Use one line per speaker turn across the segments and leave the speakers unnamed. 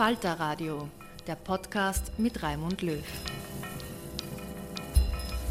Falter Radio, der Podcast mit Raimund Löw.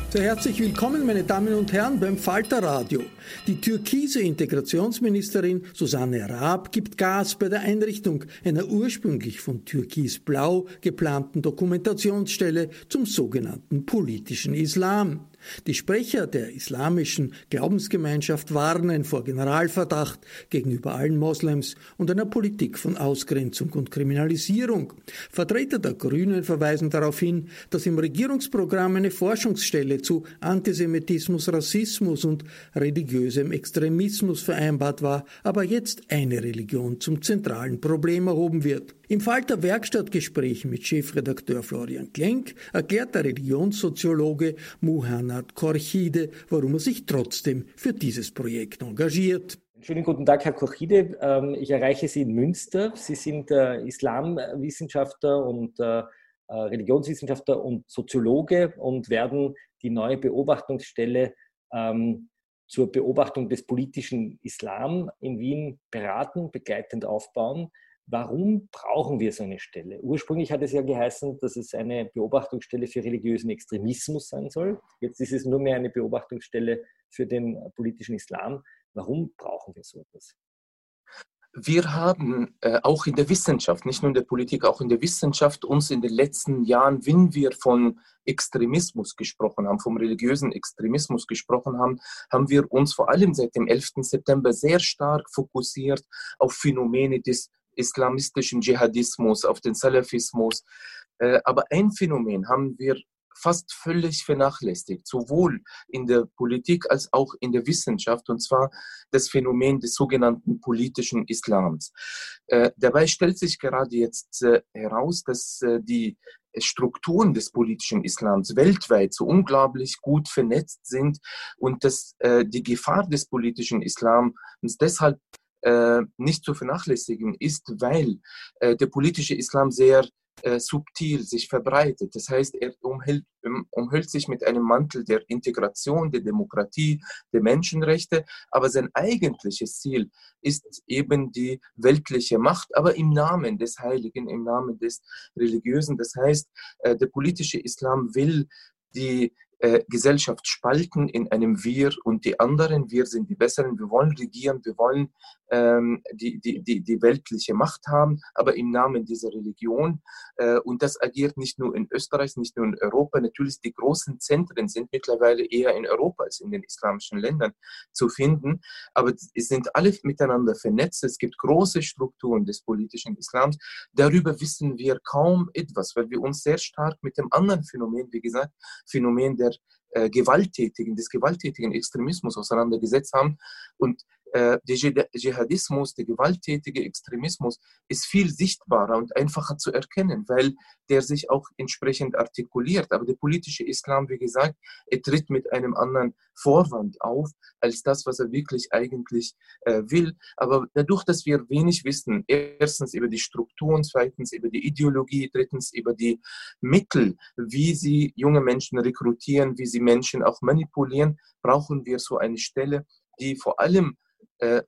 Sehr herzlich willkommen, meine Damen und Herren, beim Falter Radio. Die türkise Integrationsministerin Susanne Raab gibt Gas bei der Einrichtung einer ursprünglich von Türkis-Blau geplanten Dokumentationsstelle zum sogenannten politischen Islam. Die Sprecher der islamischen Glaubensgemeinschaft warnen vor Generalverdacht gegenüber allen Moslems und einer Politik von Ausgrenzung und Kriminalisierung. Vertreter der Grünen verweisen darauf hin, dass im Regierungsprogramm eine Forschungsstelle zu Antisemitismus, Rassismus und religiösem Extremismus vereinbart war, aber jetzt eine Religion zum zentralen Problem erhoben wird. Im Falter Werkstattgespräch mit Chefredakteur Florian Klenk erklärt der Religionssoziologe Muhannad Korchide, warum er sich trotzdem für dieses Projekt engagiert.
Schönen guten Tag, Herr Korchide. Ähm, ich erreiche Sie in Münster. Sie sind äh, Islamwissenschaftler und äh, äh, Religionswissenschaftler und Soziologe und werden die neue Beobachtungsstelle ähm, zur Beobachtung des politischen Islam in Wien beraten, begleitend aufbauen. Warum brauchen wir so eine Stelle? Ursprünglich hat es ja geheißen, dass es eine Beobachtungsstelle für religiösen Extremismus sein soll. Jetzt ist es nur mehr eine Beobachtungsstelle für den politischen Islam. Warum brauchen wir so etwas?
Wir haben äh, auch in der Wissenschaft, nicht nur in der Politik, auch in der Wissenschaft uns in den letzten Jahren, wenn wir von Extremismus gesprochen haben, vom religiösen Extremismus gesprochen haben, haben wir uns vor allem seit dem 11. September sehr stark fokussiert auf Phänomene des islamistischen Dschihadismus, auf den Salafismus. Äh, aber ein Phänomen haben wir fast völlig vernachlässigt, sowohl in der Politik als auch in der Wissenschaft, und zwar das Phänomen des sogenannten politischen Islams. Äh, dabei stellt sich gerade jetzt äh, heraus, dass die Strukturen des politischen Islams weltweit so unglaublich gut vernetzt sind und dass die Gefahr des politischen Islams deshalb nicht zu vernachlässigen ist, weil äh, der politische Islam sehr äh, subtil sich verbreitet. Das heißt, er umhüllt, um, umhüllt sich mit einem Mantel der Integration, der Demokratie, der Menschenrechte, aber sein eigentliches Ziel ist eben die weltliche Macht, aber im Namen des Heiligen, im Namen des Religiösen. Das heißt, äh, der politische Islam will die äh, Gesellschaft spalten in einem Wir und die anderen. Wir sind die Besseren, wir wollen regieren, wir wollen ähm, die, die, die, die weltliche Macht haben, aber im Namen dieser Religion. Äh, und das agiert nicht nur in Österreich, nicht nur in Europa. Natürlich, die großen Zentren sind mittlerweile eher in Europa als in den islamischen Ländern zu finden, aber es sind alle miteinander vernetzt. Es gibt große Strukturen des politischen Islams. Darüber wissen wir kaum etwas, weil wir uns sehr stark mit dem anderen Phänomen, wie gesagt, Phänomen der äh, gewalttätigen, des gewalttätigen Extremismus auseinandergesetzt haben. Und der Dschihadismus, der gewalttätige Extremismus ist viel sichtbarer und einfacher zu erkennen, weil der sich auch entsprechend artikuliert. Aber der politische Islam, wie gesagt, er tritt mit einem anderen Vorwand auf, als das, was er wirklich eigentlich äh, will. Aber dadurch, dass wir wenig wissen, erstens über die Strukturen, zweitens über die Ideologie, drittens über die Mittel, wie sie junge Menschen rekrutieren, wie sie Menschen auch manipulieren, brauchen wir so eine Stelle, die vor allem äh,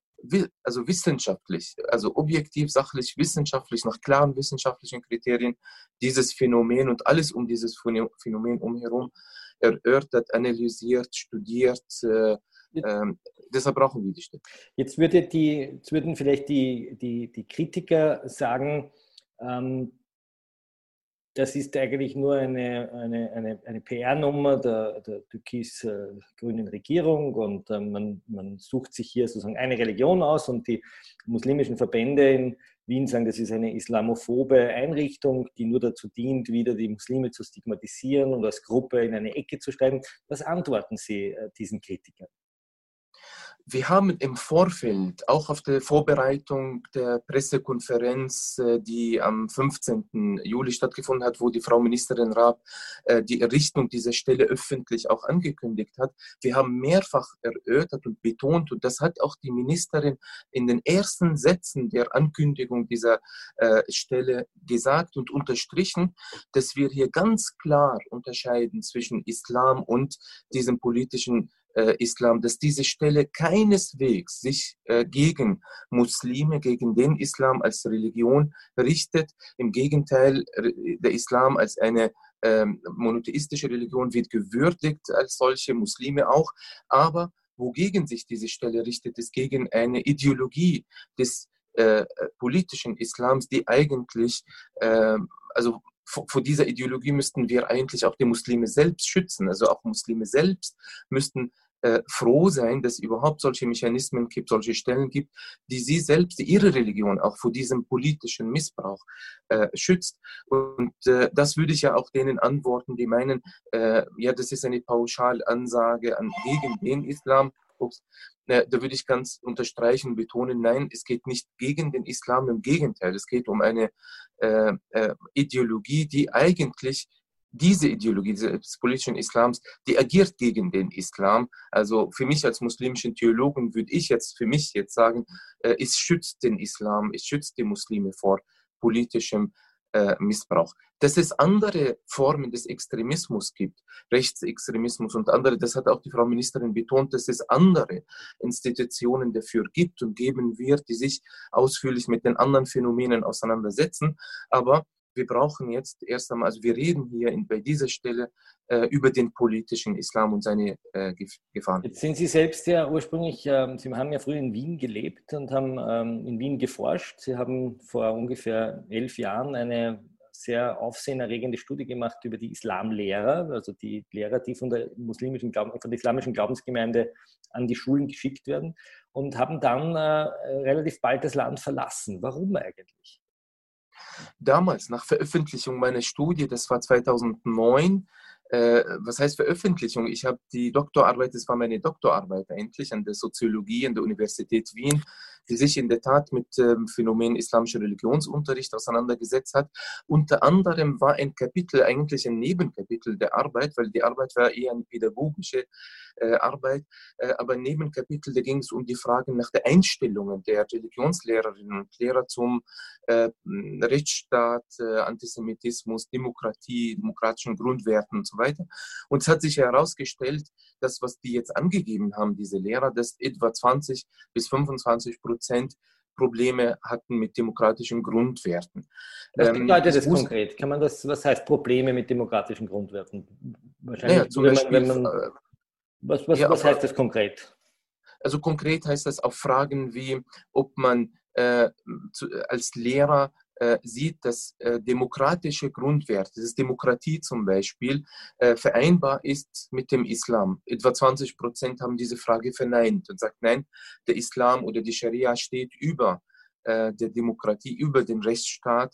also wissenschaftlich, also objektiv, sachlich, wissenschaftlich, nach klaren wissenschaftlichen Kriterien dieses Phänomen und alles um dieses Phänomen umherum erörtert, analysiert, studiert. Äh, äh, deshalb brauchen wir die Stelle.
Jetzt, würde die, jetzt würden vielleicht die, die, die Kritiker sagen, ähm, das ist eigentlich nur eine, eine, eine, eine PR-Nummer der, der türkis-grünen Regierung und äh, man, man sucht sich hier sozusagen eine Religion aus und die muslimischen Verbände in Wien sagen, das ist eine islamophobe Einrichtung, die nur dazu dient, wieder die Muslime zu stigmatisieren und als Gruppe in eine Ecke zu steigen. Was antworten Sie äh, diesen Kritikern?
Wir haben im Vorfeld, auch auf der Vorbereitung der Pressekonferenz, äh, die am 15. Juli stattgefunden hat, wo die Frau Ministerin Raab äh, die Errichtung dieser Stelle öffentlich auch angekündigt hat, wir haben mehrfach erörtert und betont, und das hat auch die Ministerin in den ersten Sätzen der Ankündigung dieser äh, Stelle gesagt und unterstrichen, dass wir hier ganz klar unterscheiden zwischen Islam und diesem politischen Islam, dass diese Stelle keineswegs sich äh, gegen Muslime, gegen den Islam als Religion richtet. Im Gegenteil, der Islam als eine ähm, monotheistische Religion wird gewürdigt als solche, Muslime auch. Aber wogegen sich diese Stelle richtet, ist gegen eine Ideologie des äh, politischen Islams, die eigentlich, äh, also vor, dieser Ideologie müssten wir eigentlich auch die Muslime selbst schützen. Also auch Muslime selbst müssten äh, froh sein, dass es überhaupt solche Mechanismen gibt, solche Stellen gibt, die sie selbst, ihre Religion auch vor diesem politischen Missbrauch äh, schützt. Und äh, das würde ich ja auch denen antworten, die meinen, äh, ja, das ist eine Pauschalansage an, gegen den Islam. Ups, da würde ich ganz unterstreichen, betonen, nein, es geht nicht gegen den Islam, im Gegenteil, es geht um eine äh, äh, Ideologie, die eigentlich diese Ideologie des politischen Islams, die agiert gegen den Islam. Also für mich als muslimischen Theologen würde ich jetzt für mich jetzt sagen, äh, es schützt den Islam, es schützt die Muslime vor politischem äh, Missbrauch. Dass es andere Formen des Extremismus gibt, Rechtsextremismus und andere, das hat auch die Frau Ministerin betont, dass es andere Institutionen dafür gibt und geben wird, die sich ausführlich mit den anderen Phänomenen auseinandersetzen. Aber wir brauchen jetzt erst einmal, also wir reden hier in, bei dieser Stelle äh, über den politischen Islam und seine äh, Gefahren.
Jetzt sind Sie selbst ja ursprünglich, äh, Sie haben ja früher in Wien gelebt und haben ähm, in Wien geforscht. Sie haben vor ungefähr elf Jahren eine sehr aufsehenerregende Studie gemacht über die Islamlehrer, also die Lehrer, die von der muslimischen Glauben, von der islamischen Glaubensgemeinde an die Schulen geschickt werden und haben dann äh, relativ bald das Land verlassen. Warum eigentlich?
Damals nach Veröffentlichung meiner Studie, das war 2009, äh, was heißt Veröffentlichung? Ich habe die Doktorarbeit, das war meine Doktorarbeit eigentlich an der Soziologie an der Universität Wien, die sich in der Tat mit dem Phänomen islamischer Religionsunterricht auseinandergesetzt hat. Unter anderem war ein Kapitel eigentlich ein Nebenkapitel der Arbeit, weil die Arbeit war eher eine pädagogische äh, Arbeit, äh, aber ein Nebenkapitel, da ging es um die Fragen nach der Einstellungen der Religionslehrerinnen und Lehrer zum äh, Rechtsstaat, Antisemitismus, Demokratie, demokratischen Grundwerten und so weiter. Und es hat sich herausgestellt, dass was die jetzt angegeben haben, diese Lehrer, dass etwa 20 bis 25 Prozent Probleme hatten mit demokratischen Grundwerten.
Was ähm, bedeutet das konkret? Kann man das, was heißt Probleme mit demokratischen Grundwerten? Wahrscheinlich, naja, zum Beispiel, wenn man, äh, was, was, ja, was heißt das konkret?
Also konkret heißt das auf Fragen wie, ob man äh, zu, als Lehrer äh, sieht, dass äh, demokratische Grundwerte, das Demokratie zum Beispiel, äh, vereinbar ist mit dem Islam. Etwa 20 Prozent haben diese Frage verneint und sagt, nein, der Islam oder die Scharia steht über der Demokratie, über den Rechtsstaat.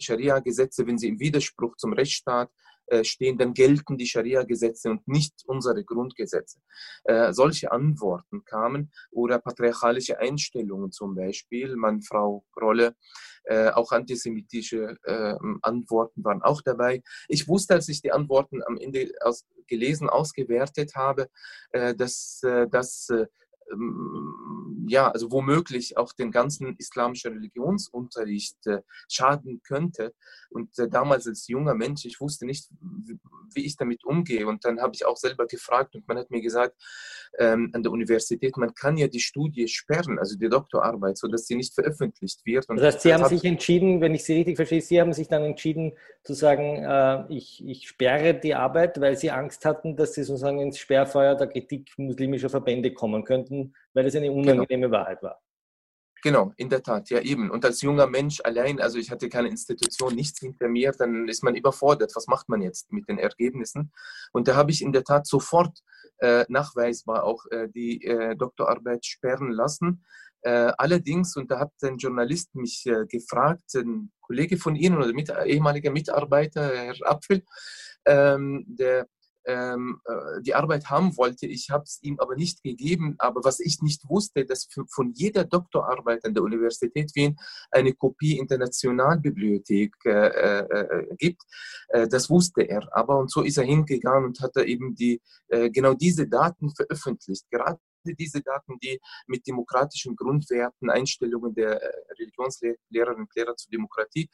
Scharia-Gesetze, wenn sie im Widerspruch zum Rechtsstaat äh, stehen, dann gelten die Scharia-Gesetze und nicht unsere Grundgesetze. Äh, solche Antworten kamen oder patriarchalische Einstellungen zum Beispiel, Mann-Frau-Rolle, äh, auch antisemitische äh, Antworten waren auch dabei. Ich wusste, als ich die Antworten am Ende aus, gelesen, ausgewertet habe, äh, dass das ähm, ja, also womöglich auch den ganzen islamischen Religionsunterricht äh, schaden könnte. Und äh, damals als junger Mensch, ich wusste nicht, wie ich damit umgehe. Und dann habe ich auch selber gefragt und man hat mir gesagt, ähm, an der Universität, man kann ja die Studie sperren, also die Doktorarbeit, sodass sie nicht veröffentlicht wird.
Und das heißt, Sie haben sich entschieden, wenn ich Sie richtig verstehe, Sie haben sich dann entschieden zu sagen, äh, ich, ich sperre die Arbeit, weil Sie Angst hatten, dass Sie sozusagen ins Sperrfeuer der Kritik muslimischer Verbände kommen könnten mussten, weil es eine genau. unangenehme genau. Wahrheit war.
Genau, in der Tat, ja eben. Und als junger Mensch allein, also ich hatte keine Institution, nichts hinter mir, dann ist man überfordert. Was macht man jetzt mit den Ergebnissen? Und da habe ich in der Tat sofort äh, nachweisbar auch äh, die äh, Doktorarbeit sperren lassen. Äh, allerdings, und da hat ein Journalist mich äh, gefragt, ein Kollege von Ihnen oder mit, ehemaliger Mitarbeiter, Herr Apfel, ähm, der ähm, äh, die Arbeit haben wollte. Ich habe es ihm aber nicht gegeben. Aber was ich nicht wusste, dass von jeder Doktorarbeit an der Universität Wien eine Kopie in der Nationalbibliothek äh, äh, äh gibt. Äh, das wusste er. Aber und so ist er hingegangen und hat er eben die, äh, genau diese Daten veröffentlicht. Gerade diese Daten, die mit demokratischen Grundwerten, Einstellungen der Religionslehrerinnen und Lehrer zur Demokratie,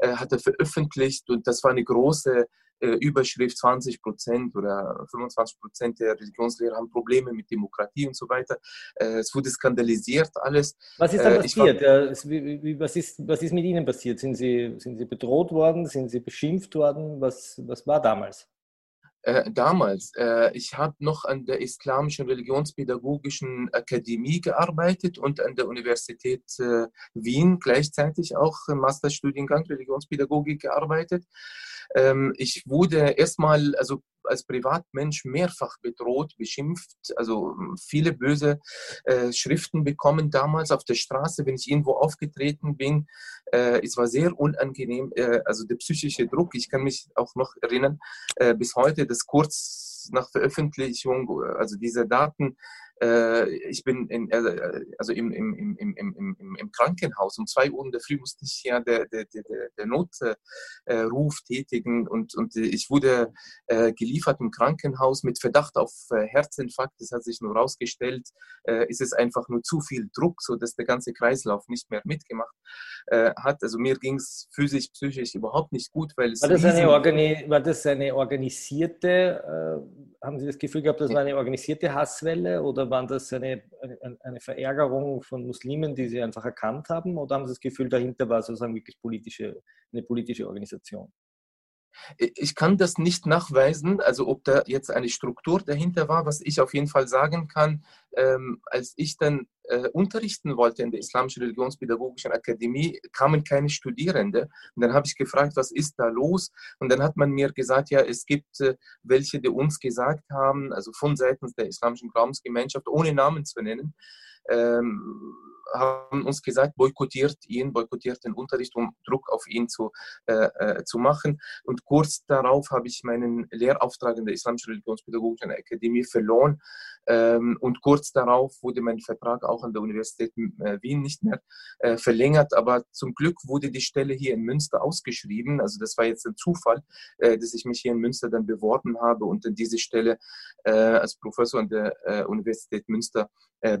hat er veröffentlicht. Und das war eine große äh, Überschrift 20 Prozent oder 25 Prozent der Religionslehrer haben Probleme mit Demokratie und so weiter. Äh, es wurde skandalisiert alles.
Was ist da äh, passiert? War, was, ist, was ist mit Ihnen passiert? Sind Sie, sind Sie bedroht worden? Sind Sie beschimpft worden? Was, was war damals?
Äh, damals. Äh, ich habe noch an der Islamischen Religionspädagogischen Akademie gearbeitet und an der Universität äh, Wien gleichzeitig auch im Masterstudiengang Religionspädagogik gearbeitet. Ähm, ich wurde erstmal, also als Privatmensch mehrfach bedroht, beschimpft, also hm, viele böse äh, Schriften bekommen damals auf der Straße, wenn ich irgendwo aufgetreten bin. Äh, es war sehr unangenehm, äh, also der psychische Druck. Ich kann mich auch noch erinnern, äh, bis heute, dass kurz nach Veröffentlichung, also diese Daten, äh, ich bin in, äh, also im, im, im, im, im, Krankenhaus. Um zwei Uhr in der Früh musste ich ja der, der, der, der Notruf tätigen und, und ich wurde äh, geliefert im Krankenhaus mit Verdacht auf Herzinfarkt. Das hat sich nur herausgestellt, ist es einfach nur zu viel Druck, sodass der ganze Kreislauf nicht mehr mitgemacht hat. Also mir ging es physisch, psychisch überhaupt nicht gut, weil es.
War das eine, Organi war das eine organisierte, äh, haben Sie das Gefühl gehabt, das war eine organisierte Hasswelle oder oder waren das eine, eine Verärgerung von Muslimen, die Sie einfach erkannt haben? Oder haben Sie das Gefühl, dahinter war sozusagen wirklich politische, eine politische Organisation?
Ich kann das nicht nachweisen, also ob da jetzt eine Struktur dahinter war. Was ich auf jeden Fall sagen kann, ähm, als ich dann äh, unterrichten wollte in der Islamischen Religionspädagogischen Akademie, kamen keine Studierende. Und dann habe ich gefragt, was ist da los? Und dann hat man mir gesagt, ja, es gibt äh, welche, die uns gesagt haben, also von seitens der Islamischen Glaubensgemeinschaft, ohne Namen zu nennen, ähm, haben uns gesagt, boykottiert ihn, boykottiert den Unterricht, um Druck auf ihn zu, äh, äh, zu machen. Und kurz darauf habe ich meinen Lehrauftrag in der Islamischen Religionspädagogischen Akademie verloren. Ähm, und kurz darauf wurde mein Vertrag auch an der Universität äh, Wien nicht mehr äh, verlängert. Aber zum Glück wurde die Stelle hier in Münster ausgeschrieben. Also das war jetzt ein Zufall, äh, dass ich mich hier in Münster dann beworben habe und dann diese Stelle äh, als Professor an der Universität Münster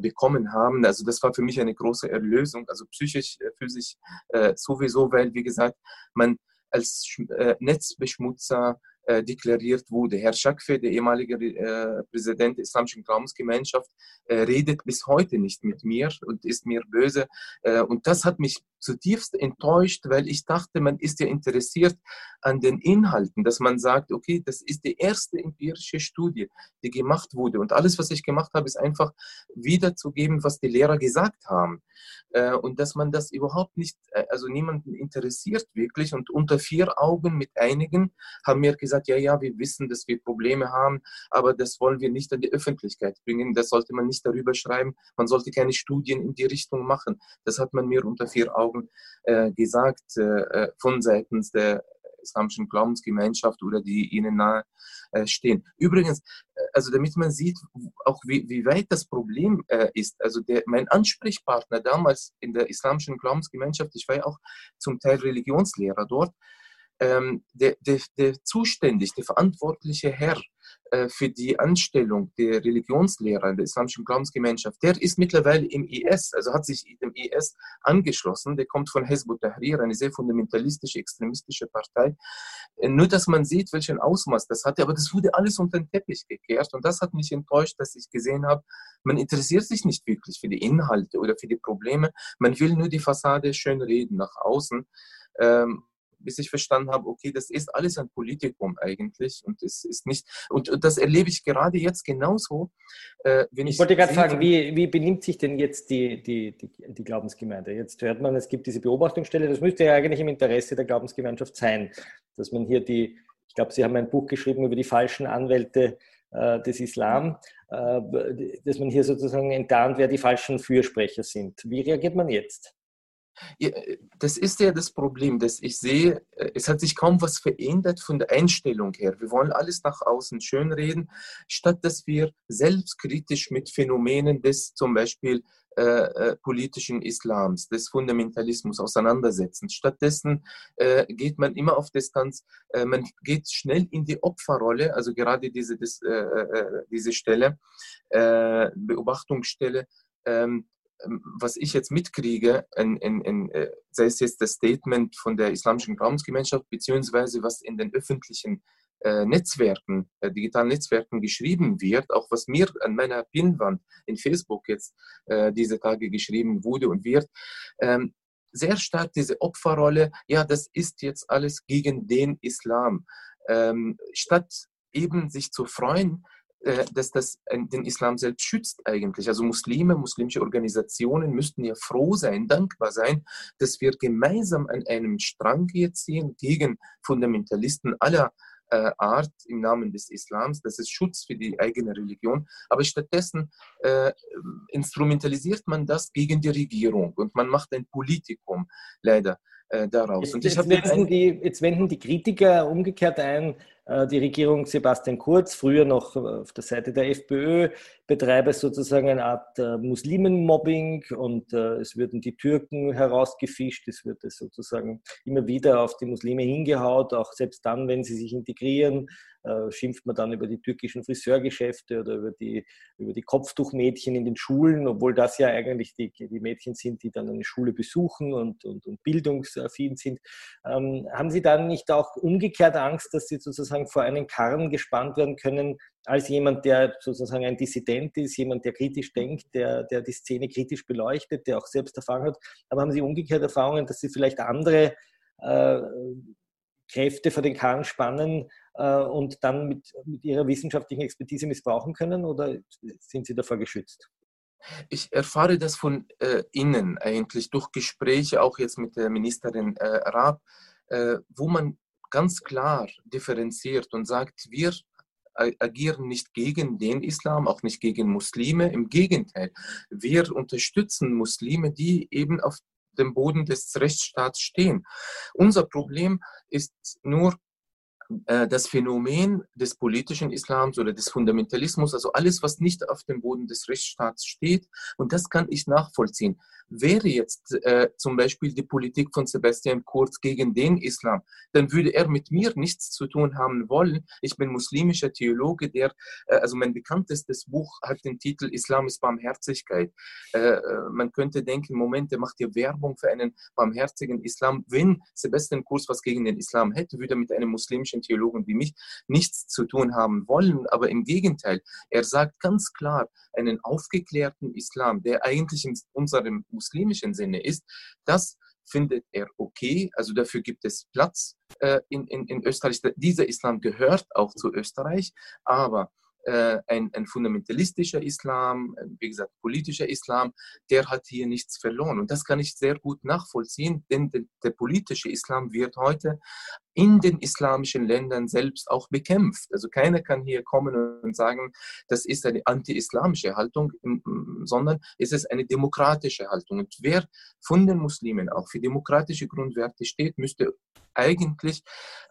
bekommen haben. Also das war für mich eine große Erlösung, also psychisch, äh, physisch äh, sowieso, weil, wie gesagt, man als äh, Netzbeschmutzer äh, deklariert wurde. Herr Shakfe, der ehemalige äh, Präsident der Islamischen Glaubensgemeinschaft, äh, redet bis heute nicht mit mir und ist mir böse. Äh, und das hat mich zutiefst enttäuscht, weil ich dachte, man ist ja interessiert an den Inhalten, dass man sagt, okay, das ist die erste empirische Studie, die gemacht wurde. Und alles, was ich gemacht habe, ist einfach wiederzugeben, was die Lehrer gesagt haben. Äh, und dass man das überhaupt nicht, also niemanden interessiert wirklich. Und unter vier Augen mit einigen haben mir gesagt, ja, ja, wir wissen, dass wir Probleme haben, aber das wollen wir nicht an die Öffentlichkeit bringen. Das sollte man nicht darüber schreiben. Man sollte keine Studien in die Richtung machen. Das hat man mir unter vier Augen äh, gesagt äh, von seitens der islamischen Glaubensgemeinschaft oder die ihnen nahe äh, stehen. Übrigens, äh, also damit man sieht, auch wie, wie weit das Problem äh, ist. Also der, mein Ansprechpartner damals in der islamischen Glaubensgemeinschaft, ich war ja auch zum Teil Religionslehrer dort, ähm, der, der, der zuständig, der verantwortliche Herr äh, für die Anstellung der Religionslehrer in der islamischen Glaubensgemeinschaft, der ist mittlerweile im IS, also hat sich dem IS angeschlossen. Der kommt von Hezbollah Tahrir, eine sehr fundamentalistische, extremistische Partei. Äh, nur, dass man sieht, welchen Ausmaß das hatte, aber das wurde alles unter den Teppich gekehrt und das hat mich enttäuscht, dass ich gesehen habe, man interessiert sich nicht wirklich für die Inhalte oder für die Probleme. Man will nur die Fassade schön reden nach außen. Ähm, bis ich verstanden habe, okay, das ist alles ein Politikum eigentlich und es ist nicht, und, und das erlebe ich gerade jetzt genauso.
Äh, wenn ich, ich wollte gerade fragen, wie, wie benimmt sich denn jetzt die, die, die, die, Glaubensgemeinde? Jetzt hört man, es gibt diese Beobachtungsstelle, das müsste ja eigentlich im Interesse der Glaubensgemeinschaft sein, dass man hier die, ich glaube, Sie haben ein Buch geschrieben über die falschen Anwälte äh, des Islam, äh, dass man hier sozusagen enttarnt, wer die falschen Fürsprecher sind. Wie reagiert man jetzt?
Äh, das ist ja das Problem, dass ich sehe, äh, es hat sich kaum was verändert von der Einstellung her. Wir wollen alles nach außen schönreden, statt dass wir selbstkritisch mit Phänomenen des zum Beispiel äh, äh, politischen Islams, des Fundamentalismus auseinandersetzen. Stattdessen äh, geht man immer auf Distanz, äh, man geht schnell in die Opferrolle, also gerade diese, das, diese Stelle, Beobachtungsstelle. Ähm, was ich jetzt mitkriege, in, in, in, äh, sei es jetzt das Statement von der Islamischen Glaubensgemeinschaft, beziehungsweise was in den öffentlichen äh, Netzwerken, äh, digitalen Netzwerken geschrieben wird, auch was mir an meiner Pinwand in Facebook jetzt äh, diese Tage geschrieben wurde und wird, ähm, sehr stark diese Opferrolle, ja, das ist jetzt alles gegen den Islam. Ähm, statt eben sich zu freuen, dass das den Islam selbst schützt eigentlich. Also Muslime, muslimische Organisationen müssten ja froh sein, dankbar sein, dass wir gemeinsam an einem Strang hier ziehen gegen Fundamentalisten aller äh, Art im Namen des Islams. Das ist Schutz für die eigene Religion. Aber stattdessen äh, instrumentalisiert man das gegen die Regierung und man macht ein Politikum leider äh, daraus.
Jetzt, jetzt, wenden die, jetzt wenden die Kritiker umgekehrt ein, äh, die Regierung Sebastian Kurz, früher noch auf der Seite der FPÖ, betreibe sozusagen eine Art äh, Muslimenmobbing und äh, es würden die Türken herausgefischt, es wird sozusagen immer wieder auf die Muslime hingehaut, auch selbst dann, wenn sie sich integrieren, äh, schimpft man dann über die türkischen Friseurgeschäfte oder über die, über die Kopftuchmädchen in den Schulen, obwohl das ja eigentlich die, die Mädchen sind, die dann eine Schule besuchen und, und, und bildungsaffin sind. Ähm, haben Sie dann nicht auch umgekehrt Angst, dass Sie sozusagen vor einen Karren gespannt werden können, als jemand, der sozusagen ein Dissident ist, jemand, der kritisch denkt, der, der die Szene kritisch beleuchtet, der auch selbst Erfahrung hat. Aber haben Sie umgekehrt Erfahrungen, dass Sie vielleicht andere äh, Kräfte vor den Karren spannen äh, und dann mit, mit ihrer wissenschaftlichen Expertise missbrauchen können oder sind Sie davor geschützt?
Ich erfahre das von äh, innen eigentlich durch Gespräche, auch jetzt mit der Ministerin äh, Raab, äh, wo man ganz klar differenziert und sagt, wir agieren nicht gegen den Islam, auch nicht gegen Muslime. Im Gegenteil, wir unterstützen Muslime, die eben auf dem Boden des Rechtsstaats stehen. Unser Problem ist nur, das Phänomen des politischen Islams oder des Fundamentalismus, also alles, was nicht auf dem Boden des Rechtsstaats steht, und das kann ich nachvollziehen. Wäre jetzt äh, zum Beispiel die Politik von Sebastian Kurz gegen den Islam, dann würde er mit mir nichts zu tun haben wollen. Ich bin muslimischer Theologe, der, äh, also mein bekanntestes Buch hat den Titel Islam ist Barmherzigkeit. Äh, äh man könnte denken, Moment, er macht hier Werbung für einen barmherzigen Islam. Wenn Sebastian Kurz was gegen den Islam hätte, würde er mit einem muslimischen islamischen Theologen wie mich nichts zu tun haben wollen, aber im Gegenteil, er sagt ganz klar, einen aufgeklärten Islam, der eigentlich in unserem muslimischen Sinne ist, das findet er okay. Also dafür gibt es Platz äh, in, in, in Österreich. Dieser Islam gehört auch zu Österreich, aber ein, ein, fundamentalistischer Islam, äh, wie gesagt, politischer Islam, der hat hier nichts verloren. Und das kann ich sehr gut nachvollziehen, denn der, der politische Islam wird heute in den islamischen Ländern selbst auch bekämpft. Also keiner kann hier kommen und sagen, das ist eine anti-islamische Haltung, sondern es ist eine demokratische Haltung. Und wer von den Muslimen auch für demokratische Grundwerte steht, müsste eigentlich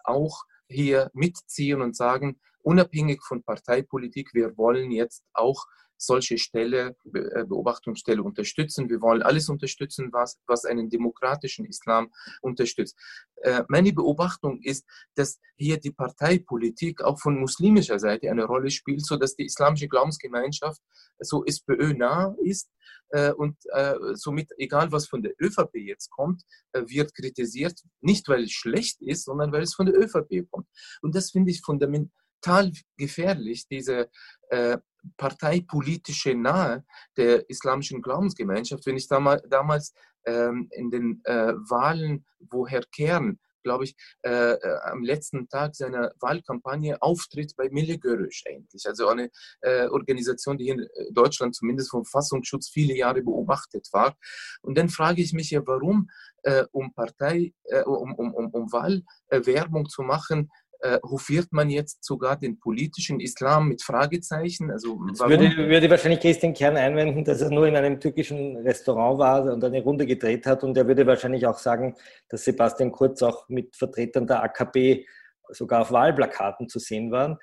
auch hier mitziehen und sagen, unabhängig von Parteipolitik, wir wollen jetzt auch solche Stelle, äh, Beobachtungsstelle unterstützen. Wir wollen alles unterstützen, was, was einen demokratischen Islam unterstützt. Äh, meine Beobachtung ist, dass hier die Parteipolitik auch von muslimischer Seite eine Rolle spielt, sodass die islamische Glaubensgemeinschaft so SPÖ nah ist äh, und somit, egal was von der ÖVP jetzt kommt, wird kritisiert, nicht weil es schlecht ist, sondern weil es von der ÖVP kommt. Und das finde ich fundamental gefährlich, diese parteipolitische Nahe der islamischen Glaubensgemeinschaft. Wenn ich damals, damals ähm, in den äh, Wahlen, wo Herr Kern, glaube ich, äh, äh, am letzten Tag seiner Wahlkampagne auftritt bei Mille Görüş eigentlich. Also eine äh, Organisation, die in Deutschland zumindest vom Fassungsschutz viele Jahre beobachtet war. Und dann frage ich mich ja, warum, äh, um Partei, äh, um, um, um, um Wahlwerbung zu machen, äh, hofiert man jetzt sogar den politischen Islam mit Fragezeichen? Also
würde, würde wahrscheinlich Christian Kern einwenden, dass er nur in einem türkischen Restaurant war und eine Runde gedreht hat und er würde wahrscheinlich auch sagen, dass Sebastian Kurz auch mit Vertretern der AKP sogar auf Wahlplakaten zu sehen waren.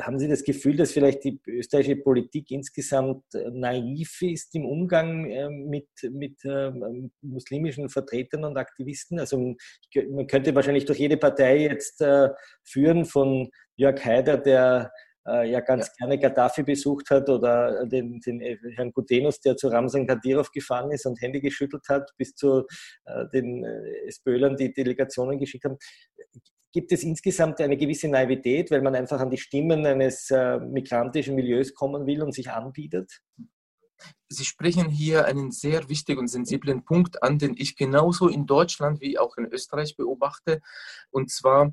Haben Sie das Gefühl, dass vielleicht die österreichische Politik insgesamt äh, naiv ist im Umgang äh, mit, mit ähm, muslimischen Vertretern und Aktivisten? Also man könnte wahrscheinlich durch jede Partei jetzt äh, führen von Jörg Haider, der ja ganz ja. gerne Gaddafi besucht hat oder den, den Herrn Gutenus, der zu Ramsan Kadyrov gefahren ist und Hände geschüttelt hat, bis zu den SPÖlern, die Delegationen geschickt haben gibt es insgesamt eine gewisse Naivität, weil man einfach an die Stimmen eines äh, migrantischen Milieus kommen will und sich anbietet?
Sie sprechen hier einen sehr wichtigen und sensiblen Punkt an, den ich genauso in Deutschland wie auch in Österreich beobachte. Und zwar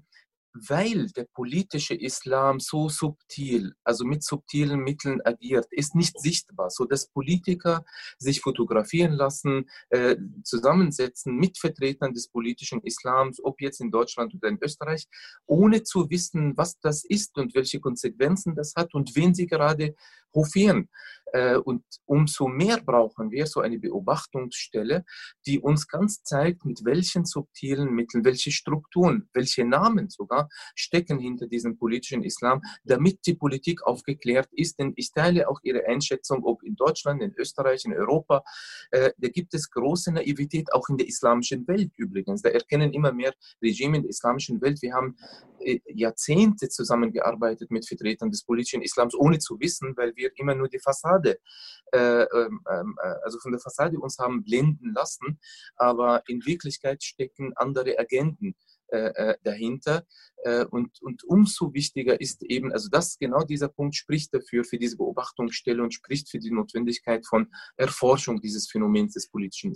weil der politische Islam so subtil, also mit subtilen Mitteln agiert, ist nicht sichtbar, so dass Politiker sich fotografieren lassen, äh, zusammensetzen mit Vertretern des politischen Islams, ob jetzt in Deutschland oder in Österreich, ohne zu wissen, was das ist und welche Konsequenzen das hat und wen sie gerade hofieren. Äh, und umso mehr brauchen wir so eine Beobachtungsstelle, die uns ganz zeigt, mit welchen subtilen Mitteln, welche Strukturen, welche Namen sogar stecken hinter diesem politischen Islam, damit die Politik aufgeklärt ist. Denn ich teile auch Ihre Einschätzung, ob in Deutschland, in Österreich, in Europa, äh, da gibt es große Naivität, auch in der islamischen Welt übrigens. Da erkennen immer mehr Regime in der islamischen Welt. Wir haben Jahrzehnte zusammengearbeitet mit Vertretern des politischen Islams, ohne zu wissen, weil wir immer nur die Fassade, äh, ähm, ähm, äh, also von der Fassade uns haben blenden lassen, aber in Wirklichkeit stecken andere Agenden äh, äh, dahinter. Äh, und, und umso wichtiger ist eben, also das genau dieser Punkt spricht dafür, für diese Beobachtungsstelle und spricht für die Notwendigkeit von Erforschung dieses Phänomens des politischen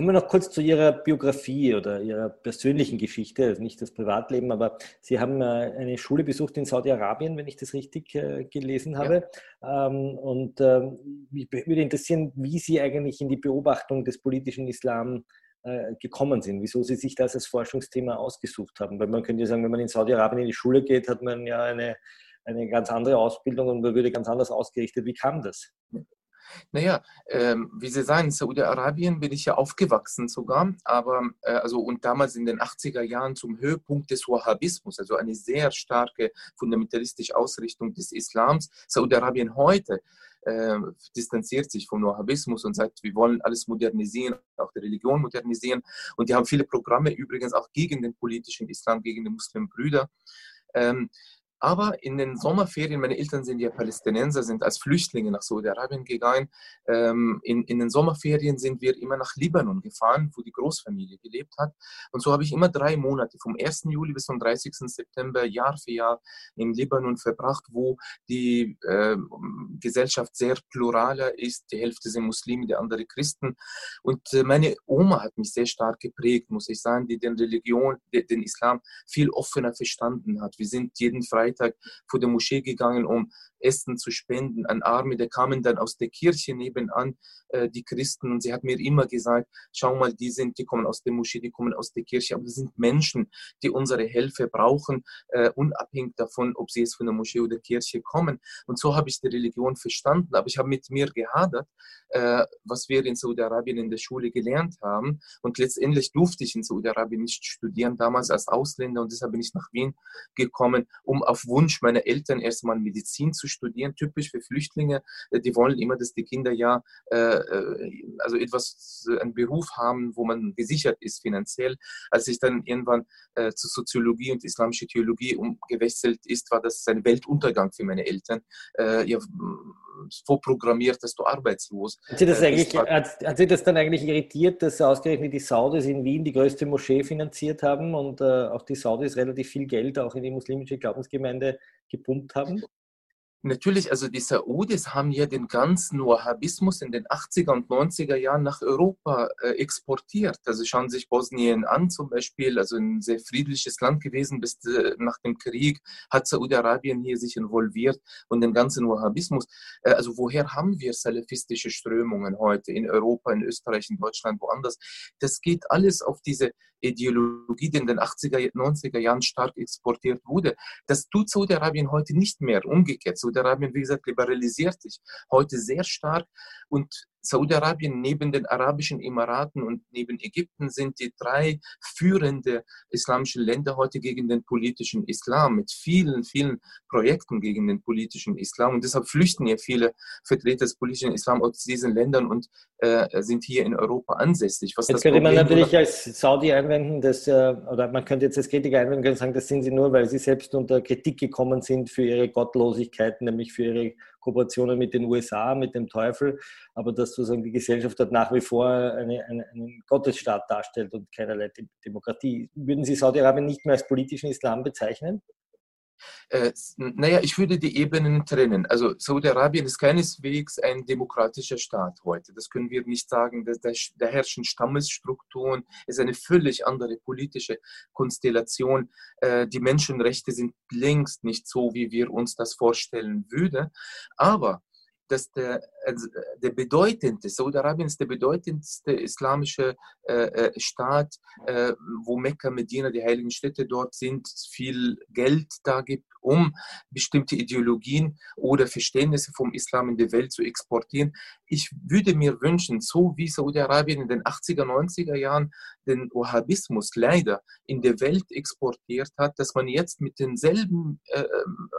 Kommen wir noch kurz zu Ihrer Biografie oder Ihrer persönlichen Geschichte, also nicht das Privatleben, aber Sie haben äh, eine Schule besucht in Saudi-Arabien, wenn ich das richtig äh, gelesen habe. Ja. Ähm, und ähm, mich würde interessieren, wie Sie eigentlich in die Beobachtung des politischen Islam äh, gekommen sind, wieso Sie sich das als Forschungsthema ausgesucht haben. Weil man könnte ja sagen, wenn man in Saudi-Arabien in die Schule geht, hat man ja eine, eine ganz andere Ausbildung und man würde ganz anders ausgerichtet. Wie kam das?
Naja, ähm, wie Sie sagen, in Saudi-Arabien bin ich ja aufgewachsen sogar, aber äh, also und damals in den 80er Jahren zum Höhepunkt des Wahhabismus, also eine sehr starke fundamentalistische Ausrichtung des Islams. Saudi-Arabien heute äh, distanziert sich vom Wahhabismus und sagt, wir wollen alles modernisieren, auch die Religion modernisieren. Und die haben viele Programme übrigens auch gegen den politischen Islam, gegen die Muslimbrüder. Ähm, aber in den Sommerferien, meine Eltern sind ja Palästinenser, sind als Flüchtlinge nach Saudi-Arabien gegangen. Ähm, in, in den Sommerferien sind wir immer nach Libanon gefahren, wo die Großfamilie gelebt hat. Und so habe ich immer drei Monate, vom 1. Juli bis zum 30. September, Jahr für Jahr in Libanon verbracht, wo die äh, Gesellschaft sehr pluraler ist. Die Hälfte sind Muslime, die andere Christen. Und äh, meine Oma hat mich sehr stark geprägt, muss ich sagen, die den Religion, den Islam viel offener verstanden hat. Wir sind jeden Freitag Freitag vor der Moschee gegangen, um Essen zu spenden an Arme. Da kamen dann aus der Kirche nebenan äh, die Christen und sie hat mir immer gesagt, schau mal, die sind, die kommen aus der Moschee, die kommen aus der Kirche, aber das sind Menschen, die unsere Hilfe brauchen, äh, unabhängig davon, ob sie jetzt von der Moschee oder der Kirche kommen. Und so habe ich die Religion verstanden, aber ich habe mit mir gehadert, äh, was wir in Saudi-Arabien in der Schule gelernt haben. Und letztendlich durfte ich in Saudi-Arabien nicht studieren, damals als Ausländer und deshalb bin ich nach Wien gekommen, um auf Wunsch meiner Eltern erstmal Medizin zu studieren, typisch für Flüchtlinge. Äh, die wollen immer, dass die Kinder ja äh, äh, also etwas, einen Beruf haben, wo man gesichert ist finanziell. Als ich dann irgendwann zur Soziologie und islamische Theologie umgewechselt ist, war das ein Weltuntergang für meine Eltern. Ja, vorprogrammiert, dass du arbeitslos
hat sie, das eigentlich, hat, hat, sie das dann eigentlich irritiert, dass ausgerechnet die Saudis in Wien die größte Moschee finanziert haben und äh, auch die Saudis relativ viel Geld auch in die muslimische Glaubensgemeinde gepumpt haben?
Natürlich, also die Saudis haben ja den ganzen Wahhabismus in den 80er und 90er Jahren nach Europa äh, exportiert. Also schauen Sie sich Bosnien an zum Beispiel, also ein sehr friedliches Land gewesen bis äh, nach dem Krieg, hat Saudi-Arabien hier sich involviert und den ganzen Wahhabismus. Äh, also woher haben wir salafistische Strömungen heute in Europa, in Österreich, in Deutschland, woanders? Das geht alles auf diese Ideologie, die in den 80er, 90er Jahren stark exportiert wurde. Das tut Saudi-Arabien heute nicht mehr. Umgekehrt, Saudi-Arabien, wie gesagt, liberalisiert sich heute sehr stark. Und Saudi-Arabien neben den Arabischen Emiraten und neben Ägypten sind die drei führende islamischen Länder heute gegen den politischen Islam mit vielen, vielen Projekten gegen den politischen Islam. Und deshalb flüchten hier viele Vertreter des politischen Islam aus diesen Ländern und äh, sind hier in Europa ansässig.
Was jetzt könnte man natürlich als Saudi einwenden, dass, äh, oder man könnte jetzt als Kritiker einwenden und sagen, das sind sie nur, weil sie selbst unter Kritik gekommen sind für ihre Gottlosigkeit, nämlich für ihre Kooperationen mit den USA, mit dem Teufel, aber dass sozusagen die Gesellschaft dort nach wie vor eine, eine, einen Gottesstaat darstellt und keinerlei Demokratie. Würden Sie Saudi-Arabien nicht mehr als politischen Islam bezeichnen?
Äh, naja, ich würde die Ebenen trennen. Also Saudi-Arabien ist keineswegs ein demokratischer Staat heute. Das können wir nicht sagen. Da, da herrschen Stammesstrukturen, es ist eine völlig andere politische Konstellation. Äh, die Menschenrechte sind längst nicht so, wie wir uns das vorstellen würden. Aber dass der, also der bedeutendste, Saudi-Arabien ist der bedeutendste islamische äh, äh, Staat, äh, wo Mekka, Medina, die heiligen Städte dort sind, viel Geld da gibt, um bestimmte Ideologien oder Verständnisse vom Islam in die Welt zu exportieren. Ich würde mir wünschen, so wie Saudi-Arabien in den 80er, 90er Jahren den Wahhabismus leider in der Welt exportiert hat, dass man jetzt mit denselben äh, ähm,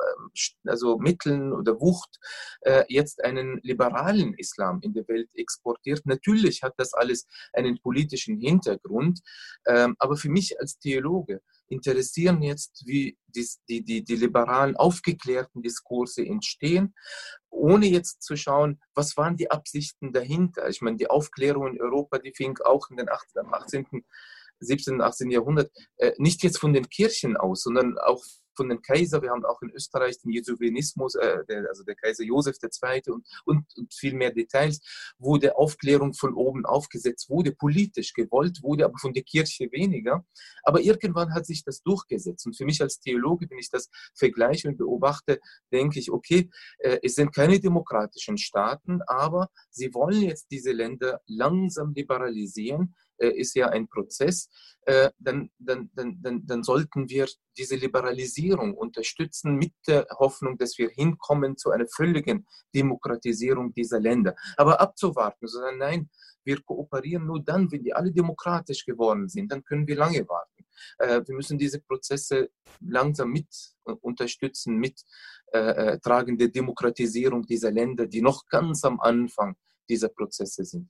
also Mitteln oder Wucht äh, jetzt einen liberalen Islam in der Welt exportiert. Natürlich hat das alles einen politischen Hintergrund, ähm, aber für mich als Theologe interessieren jetzt, wie die, die, die, die liberalen aufgeklärten Diskurse entstehen, ohne jetzt zu schauen, was waren die Absichten dahinter. Ich meine, die Aufklärung in Europa, die fing auch in den 18. 17. 18. Jahrhundert äh, nicht jetzt von den Kirchen aus, sondern auch von den Kaiser. Wir haben auch in Österreich den Jesuinismus, äh, der, also der Kaiser Josef II. Und, und, und viel mehr Details, wo der Aufklärung von oben aufgesetzt wurde, politisch gewollt wurde, aber von der Kirche weniger. Aber irgendwann hat sich das durchgesetzt. Und für mich als Theologe, wenn ich das vergleiche und beobachte, denke ich, okay, äh, es sind keine demokratischen Staaten, aber sie wollen jetzt diese Länder langsam liberalisieren ist ja ein Prozess, äh, dann, dann, dann, dann, dann sollten wir diese Liberalisierung unterstützen mit der Hoffnung, dass wir hinkommen zu einer völligen Demokratisierung dieser Länder. Aber abzuwarten, sondern nein, wir kooperieren nur dann, wenn die alle demokratisch geworden sind, dann können wir lange warten. Äh, wir müssen diese Prozesse langsam mit unterstützen, mit äh, tragen der Demokratisierung dieser Länder, die noch ganz am Anfang dieser Prozesse sind.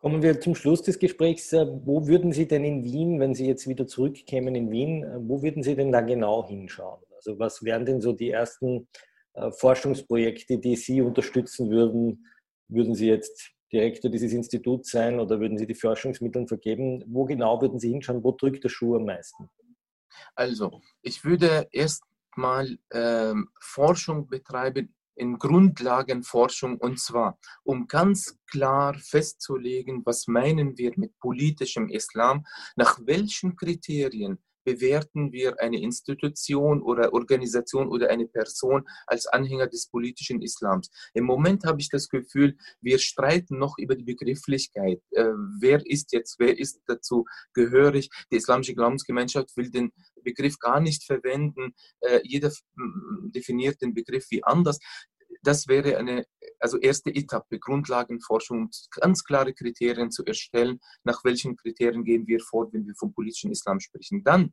Kommen wir zum Schluss des Gesprächs. Äh, wo würden Sie denn in Wien, wenn Sie jetzt wieder zurückkämen in Wien, äh, wo würden Sie denn da genau hinschauen? Also was wären denn so die ersten äh, Forschungsprojekte, die Sie unterstützen würden? Würden Sie jetzt Direktor dieses Instituts sein oder würden Sie die Forschungsmittel vergeben? Wo genau würden Sie hinschauen? Wo drückt der Schuh am meisten?
Also, ich würde erstmal ähm, Forschung betreiben in Grundlagenforschung und zwar, um ganz klar festzulegen, was meinen wir mit politischem Islam, nach welchen Kriterien bewerten wir eine Institution oder Organisation oder eine Person als Anhänger des politischen Islams. Im Moment habe ich das Gefühl, wir streiten noch über die Begrifflichkeit. Äh, wer ist jetzt, wer ist dazu gehörig? Die islamische Glaubensgemeinschaft will den Begriff gar nicht verwenden. Äh, jeder definiert den Begriff wie anders das wäre eine also erste Etappe, Grundlagenforschung, ganz klare Kriterien zu erstellen. Nach welchen Kriterien gehen wir vor, wenn wir vom politischen Islam sprechen? Dann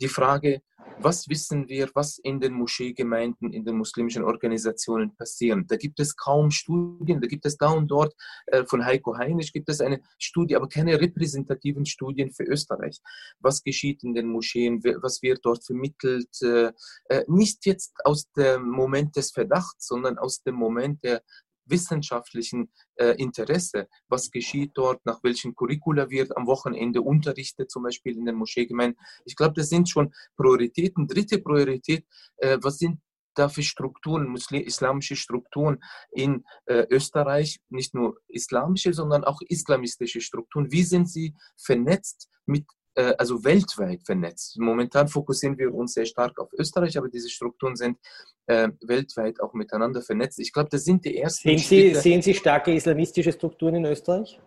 die Frage, was wissen wir, was in den Moscheegemeinden, in den muslimischen Organisationen passiert. Da gibt es kaum Studien, da gibt es da und dort, äh, von Heiko Heinisch gibt es eine Studie, aber keine repräsentativen Studien für Österreich. Was geschieht in den Moscheen, was wird dort vermittelt, äh, äh, nicht jetzt aus dem Moment des Verdachts, sondern aus dem Moment der wissenschaftlichen äh, Interesse, was geschieht dort, nach welchen Curricula wird am Wochenende unterrichtet, zum Beispiel in den Moscheegemeinden. Ich glaube, das sind schon Prioritäten. Dritte Priorität, äh, was sind da für Strukturen, islamische Strukturen in äh, Österreich, nicht nur islamische, sondern auch islamistische Strukturen. Wie sind sie vernetzt mit äh, also weltweit vernetzt. Momentan fokussieren wir uns sehr stark auf Österreich, aber diese Strukturen sind äh, weltweit auch miteinander vernetzt. Ich glaube, das sind die ersten.
Sehen Sie, sehen Sie starke islamistische Strukturen in Österreich?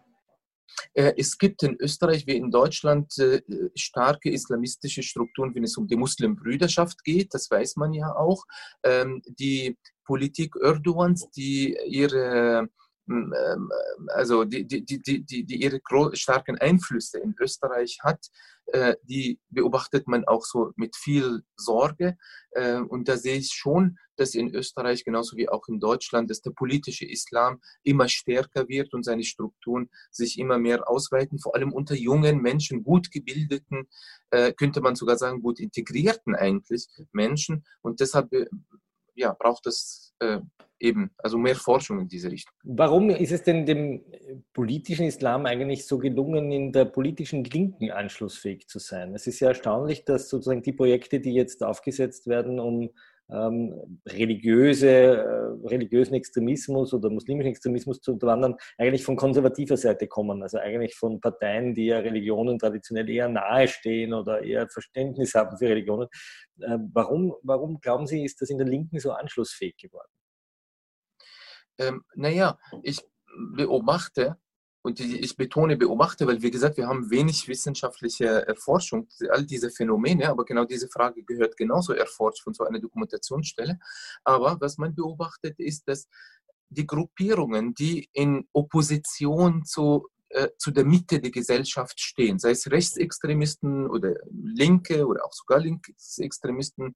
Äh, es gibt in Österreich wie in Deutschland äh, starke islamistische Strukturen, wenn es um die Muslimbrüderschaft geht. Das weiß man ja auch. Ähm, die Politik Erdogans, die ihre also die, die, die, die, die ihre starken Einflüsse in Österreich hat, äh, die beobachtet man auch so mit viel Sorge. Äh, und da sehe ich schon, dass in Österreich genauso wie auch in Deutschland, dass der politische Islam immer stärker wird und seine Strukturen sich immer mehr ausweiten, vor allem unter jungen Menschen, gut gebildeten, äh, könnte man sogar sagen, gut integrierten eigentlich Menschen. Und deshalb ja, braucht es äh, eben also mehr Forschung in diese Richtung.
Warum ist es denn dem politischen Islam eigentlich so gelungen, in der politischen Linken anschlussfähig zu sein? Es ist ja erstaunlich, dass sozusagen die Projekte, die jetzt aufgesetzt werden, um ähm, religiöse, äh, religiösen Extremismus oder muslimischen Extremismus zu unterwandern, eigentlich von konservativer Seite kommen. Also eigentlich von Parteien, die ja Religionen traditionell eher nahestehen oder eher Verständnis haben für Religionen. Äh, warum, warum glauben Sie, ist das in der Linken so anschlussfähig geworden?
Ähm, naja, ich beobachte, und ich betone beobachte, weil wie gesagt, wir haben wenig wissenschaftliche Erforschung, all diese Phänomene, aber genau diese Frage gehört genauso erforscht von so einer Dokumentationsstelle. Aber was man beobachtet, ist, dass die Gruppierungen, die in Opposition zu äh, zu der Mitte der Gesellschaft stehen, sei es Rechtsextremisten oder Linke oder auch sogar Linksextremisten,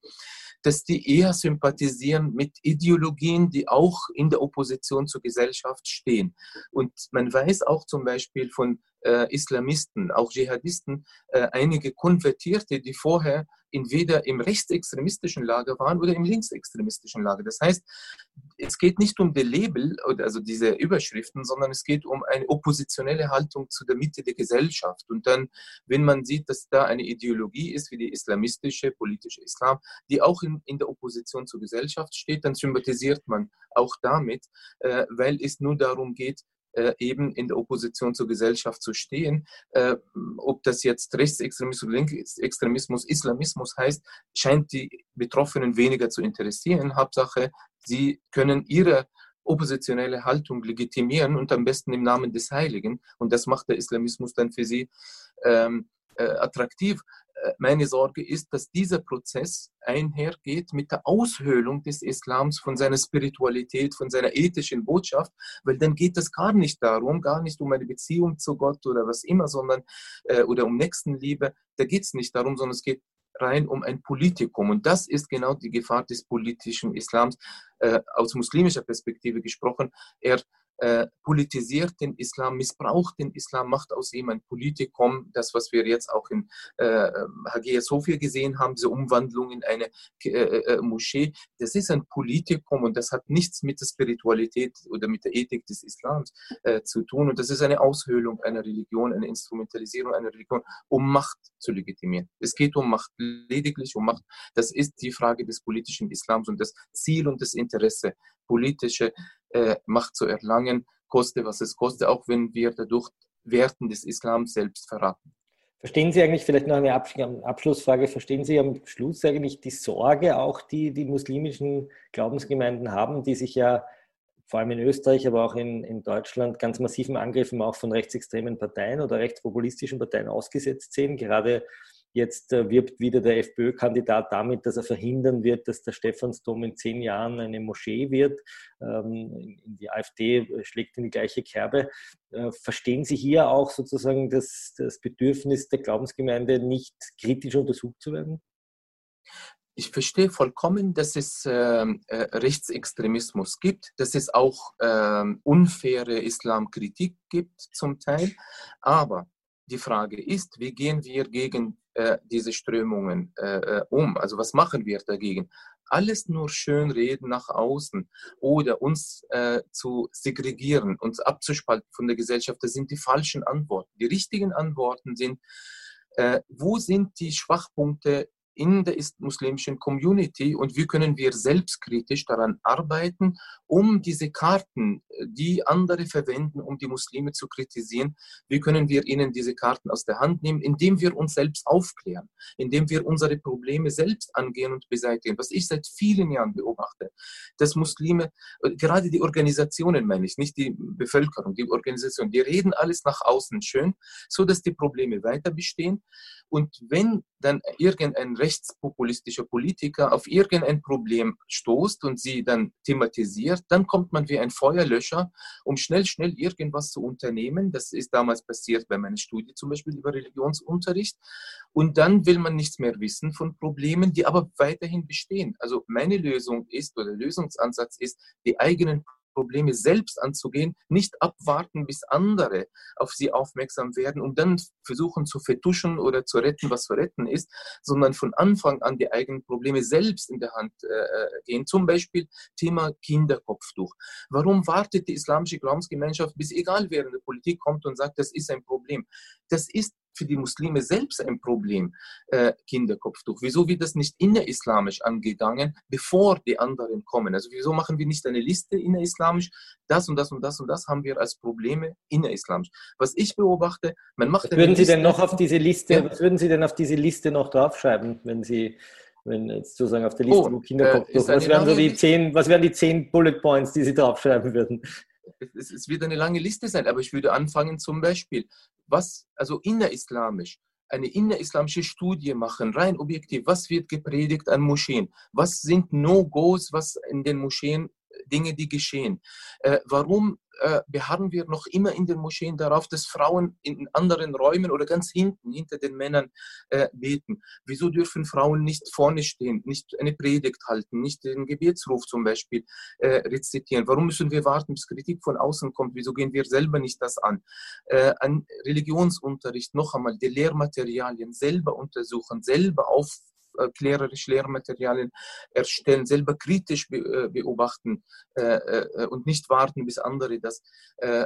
dass die eher sympathisieren mit Ideologien, die auch in der Opposition zur Gesellschaft stehen. Und man weiß auch zum Beispiel von äh, Islamisten, auch Dschihadisten, äh, einige Konvertierte, die vorher entweder im rechtsextremistischen Lager waren oder im linksextremistischen Lager. Das heißt, es geht nicht um die Label, also diese Überschriften, sondern es geht um eine oppositionelle Haltung zu der Mitte der Gesellschaft. Und dann, wenn man sieht, dass da eine Ideologie ist, wie die islamistische, politische Islam, die auch in, in der Opposition zur Gesellschaft steht, dann sympathisiert man auch damit, äh, weil es nur darum geht, äh, eben in der Opposition zur Gesellschaft zu stehen. Äh, ob das jetzt Rechtsextremismus, Linksextremismus, Islamismus heißt, scheint die Betroffenen weniger zu interessieren. Hauptsache, sie können ihre oppositionelle Haltung legitimieren und am besten im Namen des Heiligen. Und das macht der Islamismus dann für sie ähm, äh, attraktiv. Äh, meine Sorge ist, dass dieser Prozess einhergeht mit der Aushöhlung des Islams von seiner Spiritualität, von seiner ethischen Botschaft, weil dann geht es gar nicht darum, gar nicht um eine Beziehung zu Gott oder was immer, sondern äh, oder um Nächstenliebe. Da geht es nicht darum, sondern es geht rein um ein Politikum. Und das ist genau die Gefahr des politischen Islams, äh, aus muslimischer Perspektive gesprochen. Er äh, politisiert den Islam, missbraucht den Islam, macht aus ihm ein Politikum. Das, was wir jetzt auch in äh, Hagia Sophia gesehen haben, diese Umwandlung in eine äh, äh, Moschee, das ist ein Politikum und das hat nichts mit der Spiritualität oder mit der Ethik des Islams äh, zu tun. Und das ist eine Aushöhlung einer Religion, eine Instrumentalisierung einer Religion, um Macht zu legitimieren. Es geht um Macht, lediglich um Macht. Das ist die Frage des politischen Islams und das Ziel und das Interesse, politische äh, Macht zu erlangen, koste was es koste, auch wenn wir dadurch Werten des Islams selbst verraten.
Verstehen Sie eigentlich, vielleicht noch eine Abschlussfrage, verstehen Sie am Schluss eigentlich die Sorge auch, die die muslimischen Glaubensgemeinden haben, die sich ja vor allem in Österreich, aber auch in, in Deutschland ganz massiven Angriffen auch von rechtsextremen Parteien oder rechtspopulistischen Parteien ausgesetzt sehen, gerade Jetzt äh, wirbt wieder der FPÖ-Kandidat damit, dass er verhindern wird, dass der Stephansdom in zehn Jahren eine Moschee wird. Ähm, die AfD schlägt in die gleiche Kerbe. Äh, verstehen Sie hier auch sozusagen das, das Bedürfnis der Glaubensgemeinde, nicht kritisch untersucht zu werden?
Ich verstehe vollkommen, dass es ähm, äh, Rechtsextremismus gibt, dass es auch äh, unfaire Islamkritik gibt zum Teil. Aber die Frage ist, wie gehen wir gegen äh, diese Strömungen äh, äh, um? Also was machen wir dagegen? Alles nur schön reden nach außen oder uns äh, zu segregieren, uns abzuspalten von der Gesellschaft, das sind die falschen Antworten. Die richtigen Antworten sind, äh, wo sind die Schwachpunkte in der muslimischen Community und wie können wir selbstkritisch daran arbeiten, um diese Karten, die andere verwenden, um die Muslime zu kritisieren, wie können wir ihnen diese Karten aus der Hand nehmen, indem wir uns selbst aufklären, indem wir unsere Probleme selbst angehen und beseitigen. Was ich seit vielen Jahren beobachte, dass Muslime, gerade die Organisationen meine ich, nicht die Bevölkerung, die Organisationen, die reden alles nach außen schön, so dass die Probleme weiter bestehen. Und wenn dann irgendein rechtspopulistischer Politiker auf irgendein Problem stoßt und sie dann thematisiert, dann kommt man wie ein Feuerlöscher, um schnell, schnell irgendwas zu unternehmen. Das ist damals passiert bei meiner Studie zum Beispiel über Religionsunterricht. Und dann will man nichts mehr wissen von Problemen, die aber weiterhin bestehen. Also meine Lösung ist oder Lösungsansatz ist, die eigenen Probleme selbst anzugehen, nicht abwarten, bis andere auf sie aufmerksam werden und dann versuchen zu vertuschen oder zu retten, was zu retten ist, sondern von Anfang an die eigenen Probleme selbst in der Hand äh, äh gehen. Zum Beispiel Thema Kinderkopftuch. Warum wartet die islamische Glaubensgemeinschaft, bis egal wer in der Politik kommt und sagt, das ist ein Problem? Das ist für die Muslime selbst ein Problem, äh, Kinderkopftuch. Wieso wird das nicht innerislamisch angegangen, bevor die anderen kommen? Also wieso machen wir nicht eine Liste innerislamisch? Das und das und das und das haben wir als Probleme innerislamisch. Was ich beobachte, man macht
was würden Sie Liste, denn noch auf diese Liste, ja. was würden Sie denn auf diese Liste noch draufschreiben, wenn Sie wenn jetzt sozusagen auf der Liste oh, Kinderkopftuch, äh, was wären so die zehn, was wären die zehn Bullet Points, die Sie draufschreiben würden?
es, es wird eine lange Liste sein, aber ich würde anfangen zum Beispiel, was, also innerislamisch, eine innerislamische Studie machen, rein objektiv, was wird gepredigt an Moscheen, was sind No-Gos, was in den Moscheen Dinge, die geschehen. Äh, warum äh, beharren wir noch immer in den Moscheen darauf, dass Frauen in anderen Räumen oder ganz hinten, hinter den Männern äh, beten? Wieso dürfen Frauen nicht vorne stehen, nicht eine Predigt halten, nicht den Gebetsruf zum Beispiel äh, rezitieren? Warum müssen wir warten, bis Kritik von außen kommt? Wieso gehen wir selber nicht das an? Äh, an Religionsunterricht noch einmal die Lehrmaterialien selber untersuchen, selber auf aufklärerische Lehrmaterialien erstellen, selber kritisch äh, beobachten äh, äh, und nicht warten, bis andere das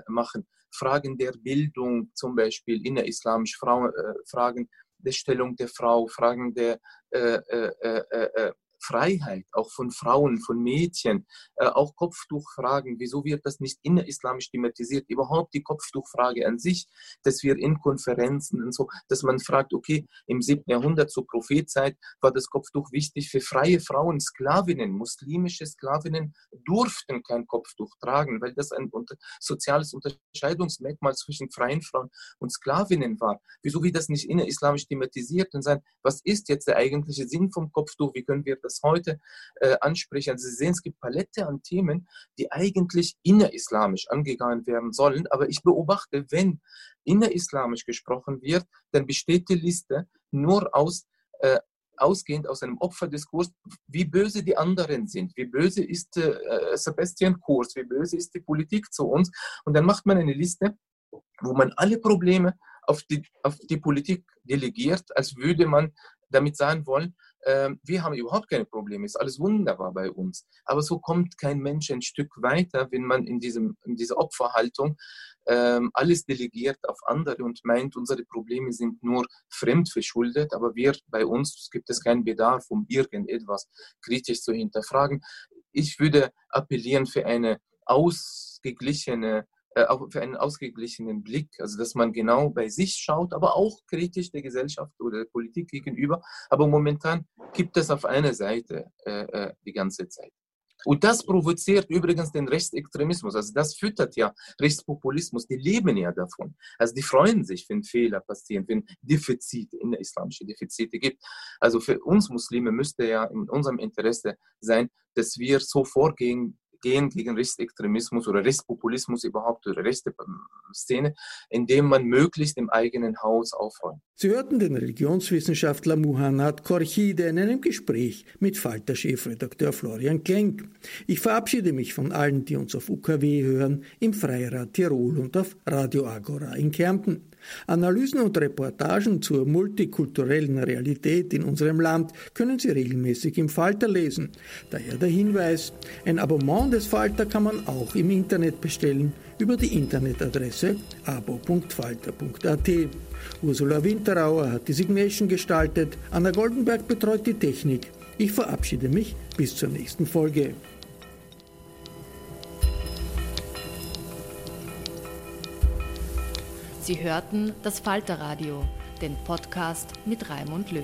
machen. Fragen der Bildung zum Beispiel innerislamisch, Fragen der Stellung der Frau, Fragen der Freiheit, auch von Frauen, von Mädchen, äh, auch Kopftuchfragen, wieso wird das nicht innerislamisch thematisiert? Überhaupt die Kopftuchfrage an sich, dass wir in Konferenzen und so, dass man fragt, okay, im 7. Jahrhundert zur Prophezeit war das Kopftuch wichtig für freie Frauen, Sklavinnen, muslimische Sklavinnen durften kein Kopftuch tragen, weil das ein soziales Unterscheidungsmerkmal zwischen freien Frauen und Sklavinnen war. Wieso wird das nicht innerislamisch thematisiert und sein, was ist jetzt der eigentliche Sinn vom Kopftuch, wie können wir das heute äh, ansprechen? Also Sie sehen, es gibt Palette an Themen, die eigentlich innerislamisch angegangen werden sollen, aber ich beobachte, wenn innerislamisch gesprochen wird, dann besteht die Liste nur aus äh, ausgehend aus einem Opferdiskurs, wie böse die anderen sind, wie böse ist äh, Sebastian Kurz, wie böse ist die Politik zu uns. Und dann macht man eine Liste, wo man alle Probleme auf die, auf die Politik delegiert, als würde man damit sagen wollen, äh, wir haben überhaupt keine Probleme, ist alles wunderbar bei uns. Aber so kommt kein Mensch ein Stück weiter, wenn man in, diesem, in dieser Opferhaltung äh, alles delegiert auf andere und meint, unsere Probleme sind nur fremdverschuldet, aber wir bei uns gibt es keinen Bedarf, um irgendetwas kritisch zu hinterfragen. Ich würde appellieren für eine ausgeglichene äh, auch für einen ausgeglichenen Blick, also dass man genau bei sich schaut, aber auch kritisch der Gesellschaft oder der Politik gegenüber. Aber momentan gibt es auf einer Seite äh, äh, die ganze Zeit. Und das provoziert übrigens den Rechtsextremismus. Also das füttert ja Rechtspopulismus. Die leben ja davon. Also die freuen sich, wenn Fehler passieren, wenn Defizite, in der islamischen Defizite gibt. Also für uns Muslime müsste ja in unserem Interesse sein, dass wir so vorgehen, gehen gegen Rechtsextremismus oder Rechtspopulismus überhaupt oder rechte ähm, Szene, indem man möglichst im eigenen Haus aufräumt.
Sie hörten den Religionswissenschaftler Muhannad Korchide in einem Gespräch mit Falter-Chefredakteur Florian Klenk. Ich verabschiede mich von allen, die uns auf UKW hören, im Freirad Tirol und auf Radio Agora in Kärnten. Analysen und Reportagen zur multikulturellen Realität in unserem Land können Sie regelmäßig im Falter lesen. Daher der Hinweis, ein Abonnement des Falter kann man auch im Internet bestellen über die Internetadresse abo.falter.at. Ursula Winterauer hat die Signation gestaltet, Anna Goldenberg betreut die Technik. Ich verabschiede mich bis zur nächsten Folge.
Sie hörten das Falterradio, den Podcast mit Raimund Löw.